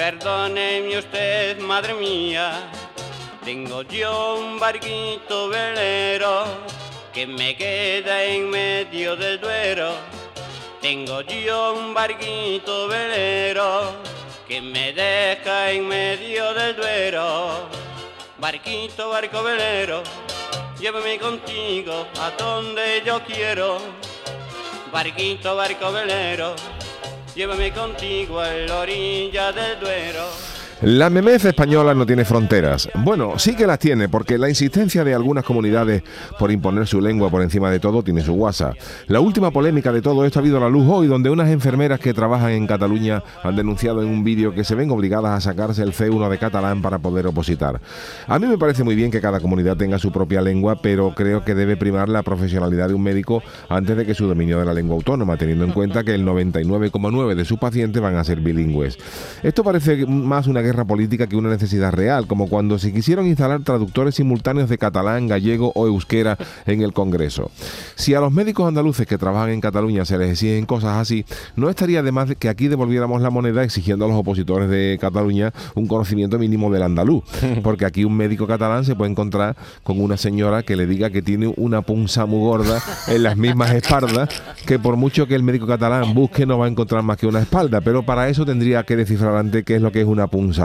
Perdóneme usted, madre mía, tengo yo un barquito velero que me queda en medio del duero. Tengo yo un barquito velero que me deja en medio del duero. Barquito, barco velero, llévame contigo a donde yo quiero. Barquito, barco velero, llévame contigo a la orilla del Duero. La memez española no tiene fronteras. Bueno, sí que las tiene, porque la insistencia de algunas comunidades por imponer su lengua por encima de todo tiene su guasa. La última polémica de todo esto ha habido a la luz hoy, donde unas enfermeras que trabajan en Cataluña han denunciado en un vídeo que se ven obligadas a sacarse el C1 de catalán para poder opositar. A mí me parece muy bien que cada comunidad tenga su propia lengua, pero creo que debe primar la profesionalidad de un médico antes de que su dominio de la lengua autónoma, teniendo en cuenta que el 99,9 de sus pacientes van a ser bilingües. Esto parece más una política que una necesidad real, como cuando se quisieron instalar traductores simultáneos de catalán, gallego o euskera en el Congreso. Si a los médicos andaluces que trabajan en Cataluña se les exigen cosas así, no estaría de más que aquí devolviéramos la moneda exigiendo a los opositores de Cataluña un conocimiento mínimo del andaluz, porque aquí un médico catalán se puede encontrar con una señora que le diga que tiene una punza muy gorda en las mismas espaldas, que por mucho que el médico catalán busque no va a encontrar más que una espalda, pero para eso tendría que descifrar antes qué es lo que es una punza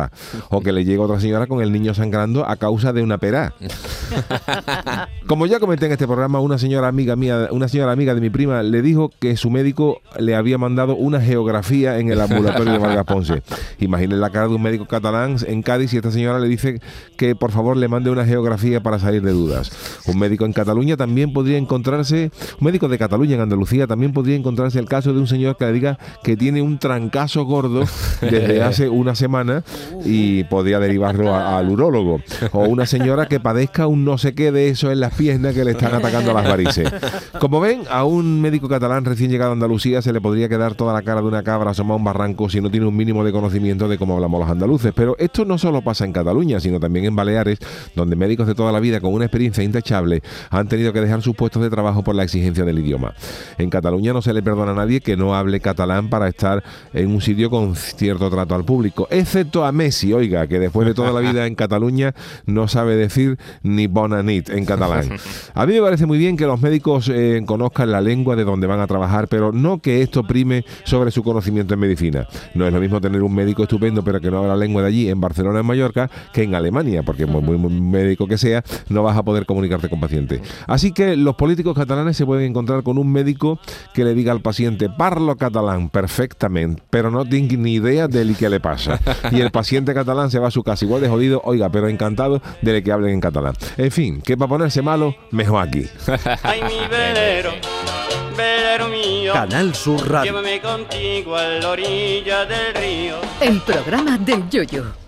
o que le llega otra señora con el niño sangrando a causa de una pera. Como ya comenté en este programa, una señora amiga mía, una señora amiga de mi prima le dijo que su médico le había mandado una geografía en el ambulatorio de Vargas Ponce. Imaginen la cara de un médico catalán en Cádiz y esta señora le dice que por favor le mande una geografía para salir de dudas. Un médico en Cataluña también podría encontrarse, un médico de Cataluña en Andalucía también podría encontrarse el caso de un señor que le diga que tiene un trancazo gordo desde hace una semana y podría derivarlo al urólogo. O una señora que padezca un no sé qué de eso en las piernas que le están atacando a las varices. Como ven, a un médico catalán recién llegado a Andalucía se le podría quedar toda la cara de una cabra asomada a un barranco si no tiene un mínimo de conocimiento de cómo hablamos los andaluces. Pero esto no solo pasa en Cataluña, sino también en Baleares, donde médicos de toda la vida con una experiencia intachable han tenido que dejar sus puestos de trabajo por la exigencia del idioma. En Cataluña no se le perdona a nadie que no hable catalán para estar en un sitio con cierto trato al público, excepto a Messi, oiga, que después de toda la vida en Cataluña no sabe decir ni bona nit en catalán. A mí me parece muy bien que los médicos eh, conozcan la lengua de donde van a trabajar, pero no que esto prime sobre su conocimiento en medicina. No es lo mismo tener un médico estupendo pero que no habla la lengua de allí, en Barcelona, en Mallorca, que en Alemania, porque muy, muy, médico que sea, no vas a poder comunicarte con pacientes. Así que los políticos catalanes se pueden encontrar con un médico que le diga al paciente, parlo catalán perfectamente, pero no tengo ni idea de lo que le pasa. Y el paciente catalán se va a su casa igual de jodido, oiga, pero encantado de que hablen en catalán. En fin, que para ponerse malo, mejor aquí. Ay, mi velero, velero mío. Canal Sur Radio. Llévame contigo a la orilla del río. El programa del Yoyo.